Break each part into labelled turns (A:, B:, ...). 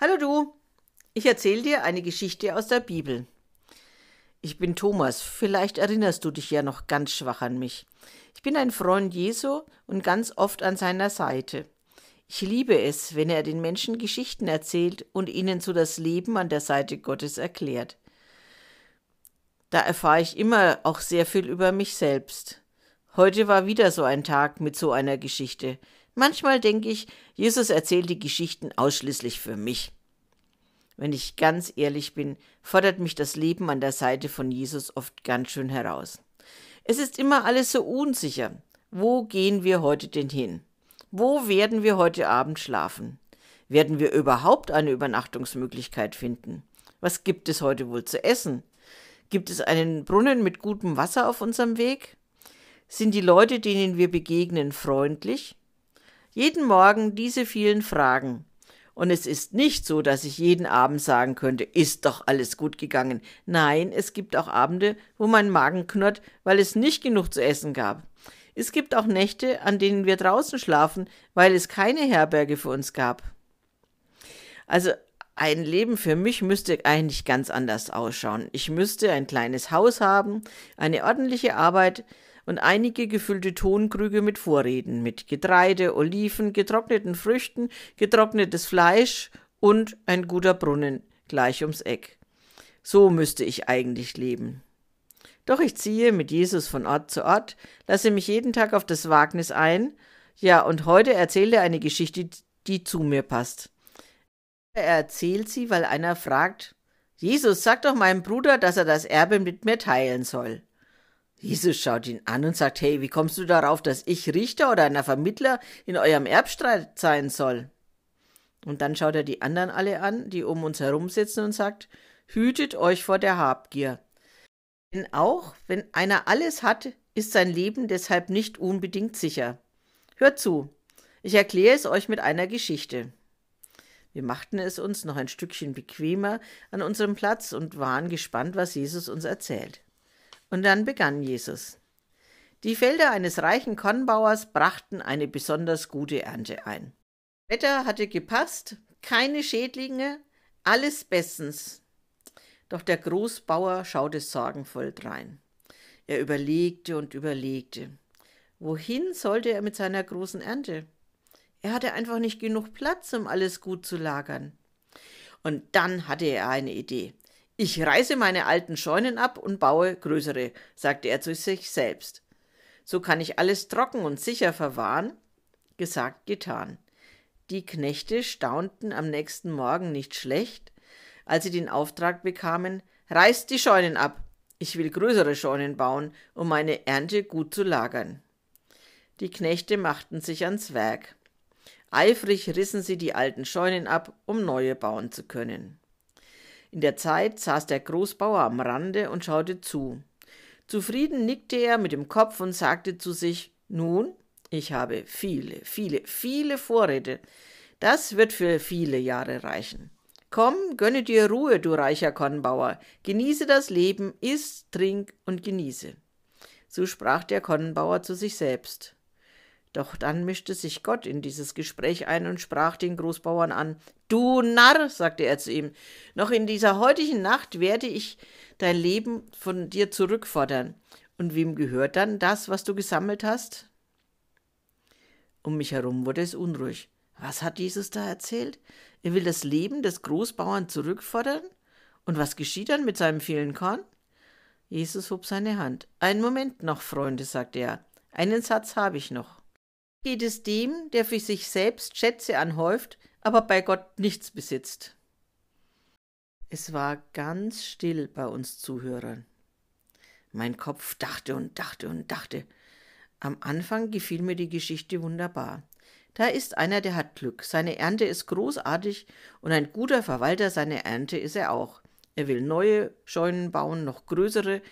A: Hallo du, ich erzähle dir eine Geschichte aus der Bibel. Ich bin Thomas, vielleicht erinnerst du dich ja noch ganz schwach an mich. Ich bin ein Freund Jesu und ganz oft an seiner Seite. Ich liebe es, wenn er den Menschen Geschichten erzählt und ihnen so das Leben an der Seite Gottes erklärt. Da erfahre ich immer auch sehr viel über mich selbst. Heute war wieder so ein Tag mit so einer Geschichte. Manchmal denke ich, Jesus erzählt die Geschichten ausschließlich für mich. Wenn ich ganz ehrlich bin, fordert mich das Leben an der Seite von Jesus oft ganz schön heraus. Es ist immer alles so unsicher. Wo gehen wir heute denn hin? Wo werden wir heute Abend schlafen? Werden wir überhaupt eine Übernachtungsmöglichkeit finden? Was gibt es heute wohl zu essen? Gibt es einen Brunnen mit gutem Wasser auf unserem Weg? Sind die Leute, denen wir begegnen, freundlich? Jeden Morgen diese vielen Fragen. Und es ist nicht so, dass ich jeden Abend sagen könnte, ist doch alles gut gegangen. Nein, es gibt auch Abende, wo mein Magen knurrt, weil es nicht genug zu essen gab. Es gibt auch Nächte, an denen wir draußen schlafen, weil es keine Herberge für uns gab. Also ein Leben für mich müsste eigentlich ganz anders ausschauen. Ich müsste ein kleines Haus haben, eine ordentliche Arbeit, und einige gefüllte Tonkrüge mit Vorräten, mit Getreide, Oliven, getrockneten Früchten, getrocknetes Fleisch und ein guter Brunnen gleich ums Eck. So müsste ich eigentlich leben. Doch ich ziehe mit Jesus von Ort zu Ort, lasse mich jeden Tag auf das Wagnis ein, ja, und heute erzählt er eine Geschichte, die zu mir passt. Er erzählt sie, weil einer fragt, Jesus, sag doch meinem Bruder, dass er das Erbe mit mir teilen soll. Jesus schaut ihn an und sagt, hey, wie kommst du darauf, dass ich Richter oder einer Vermittler in eurem Erbstreit sein soll? Und dann schaut er die anderen alle an, die um uns herum sitzen und sagt, hütet euch vor der Habgier. Denn auch wenn einer alles hat, ist sein Leben deshalb nicht unbedingt sicher. Hört zu, ich erkläre es euch mit einer Geschichte. Wir machten es uns noch ein Stückchen bequemer an unserem Platz und waren gespannt, was Jesus uns erzählt. Und dann begann Jesus. Die Felder eines reichen Kornbauers brachten eine besonders gute Ernte ein. Wetter hatte gepasst, keine Schädlinge, alles bestens. Doch der Großbauer schaute sorgenvoll drein. Er überlegte und überlegte. Wohin sollte er mit seiner großen Ernte? Er hatte einfach nicht genug Platz, um alles gut zu lagern. Und dann hatte er eine Idee. Ich reiße meine alten Scheunen ab und baue größere, sagte er zu sich selbst. So kann ich alles trocken und sicher verwahren. Gesagt, getan. Die Knechte staunten am nächsten Morgen nicht schlecht, als sie den Auftrag bekamen, reißt die Scheunen ab. Ich will größere Scheunen bauen, um meine Ernte gut zu lagern. Die Knechte machten sich ans Werk. Eifrig rissen sie die alten Scheunen ab, um neue bauen zu können. In der Zeit saß der Großbauer am Rande und schaute zu. Zufrieden nickte er mit dem Kopf und sagte zu sich Nun, ich habe viele, viele, viele Vorräte. Das wird für viele Jahre reichen. Komm, gönne dir Ruhe, du reicher Kornbauer. Genieße das Leben, iss, trink und genieße. So sprach der Kornbauer zu sich selbst. Doch dann mischte sich Gott in dieses Gespräch ein und sprach den Großbauern an. Du Narr, sagte er zu ihm, noch in dieser heutigen Nacht werde ich dein Leben von dir zurückfordern. Und wem gehört dann das, was du gesammelt hast? Um mich herum wurde es unruhig. Was hat Jesus da erzählt? Er will das Leben des Großbauern zurückfordern? Und was geschieht dann mit seinem vielen Korn? Jesus hob seine Hand. Einen Moment noch, Freunde, sagte er. Einen Satz habe ich noch geht es dem, der für sich selbst Schätze anhäuft, aber bei Gott nichts besitzt. Es war ganz still bei uns Zuhörern. Mein Kopf dachte und dachte und dachte. Am Anfang gefiel mir die Geschichte wunderbar. Da ist einer, der hat Glück. Seine Ernte ist großartig und ein guter Verwalter seiner Ernte ist er auch. Er will neue Scheunen bauen, noch größere,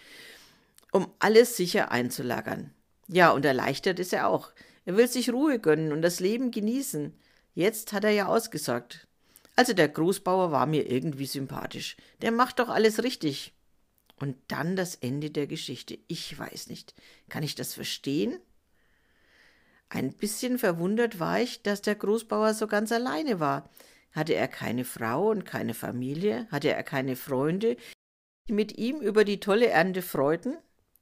A: um alles sicher einzulagern. Ja, und erleichtert ist er auch. Er will sich Ruhe gönnen und das Leben genießen. Jetzt hat er ja ausgesagt. Also der Großbauer war mir irgendwie sympathisch. Der macht doch alles richtig. Und dann das Ende der Geschichte. Ich weiß nicht. Kann ich das verstehen? Ein bisschen verwundert war ich, dass der Großbauer so ganz alleine war. Hatte er keine Frau und keine Familie? Hatte er keine Freunde, die mit ihm über die tolle Ernte freuten?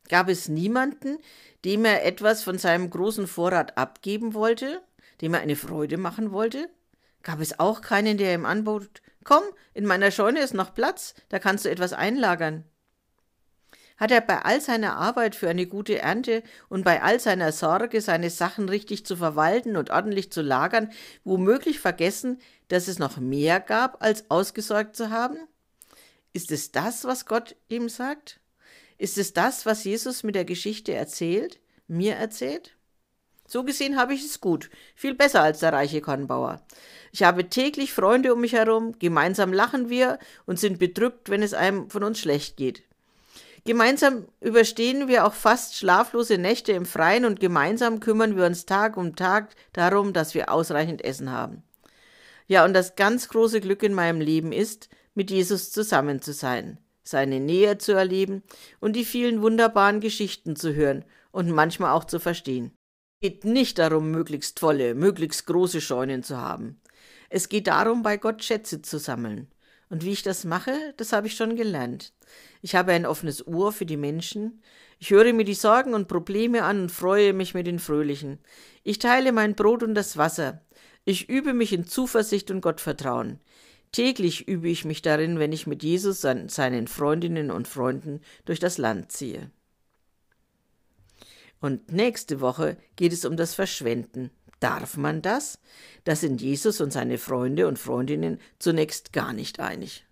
A: Gab es niemanden, dem er etwas von seinem großen Vorrat abgeben wollte, dem er eine Freude machen wollte? Gab es auch keinen, der ihm anbot, komm, in meiner Scheune ist noch Platz, da kannst du etwas einlagern? Hat er bei all seiner Arbeit für eine gute Ernte und bei all seiner Sorge, seine Sachen richtig zu verwalten und ordentlich zu lagern, womöglich vergessen, dass es noch mehr gab, als ausgesorgt zu haben? Ist es das, was Gott ihm sagt? Ist es das, was Jesus mit der Geschichte erzählt, mir erzählt? So gesehen habe ich es gut, viel besser als der reiche Kornbauer. Ich habe täglich Freunde um mich herum, gemeinsam lachen wir und sind bedrückt, wenn es einem von uns schlecht geht. Gemeinsam überstehen wir auch fast schlaflose Nächte im Freien und gemeinsam kümmern wir uns Tag um Tag darum, dass wir ausreichend Essen haben. Ja, und das ganz große Glück in meinem Leben ist, mit Jesus zusammen zu sein, seine Nähe zu erleben und die vielen wunderbaren Geschichten zu hören und manchmal auch zu verstehen. Es geht nicht darum, möglichst tolle, möglichst große Scheunen zu haben. Es geht darum, bei Gott Schätze zu sammeln. Und wie ich das mache, das habe ich schon gelernt. Ich habe ein offenes Ohr für die Menschen. Ich höre mir die Sorgen und Probleme an und freue mich mit den Fröhlichen. Ich teile mein Brot und das Wasser. Ich übe mich in Zuversicht und Gottvertrauen. Täglich übe ich mich darin, wenn ich mit Jesus und seinen Freundinnen und Freunden durch das Land ziehe. Und nächste Woche geht es um das Verschwenden. Darf man das? Da sind Jesus und seine Freunde und Freundinnen zunächst gar nicht einig.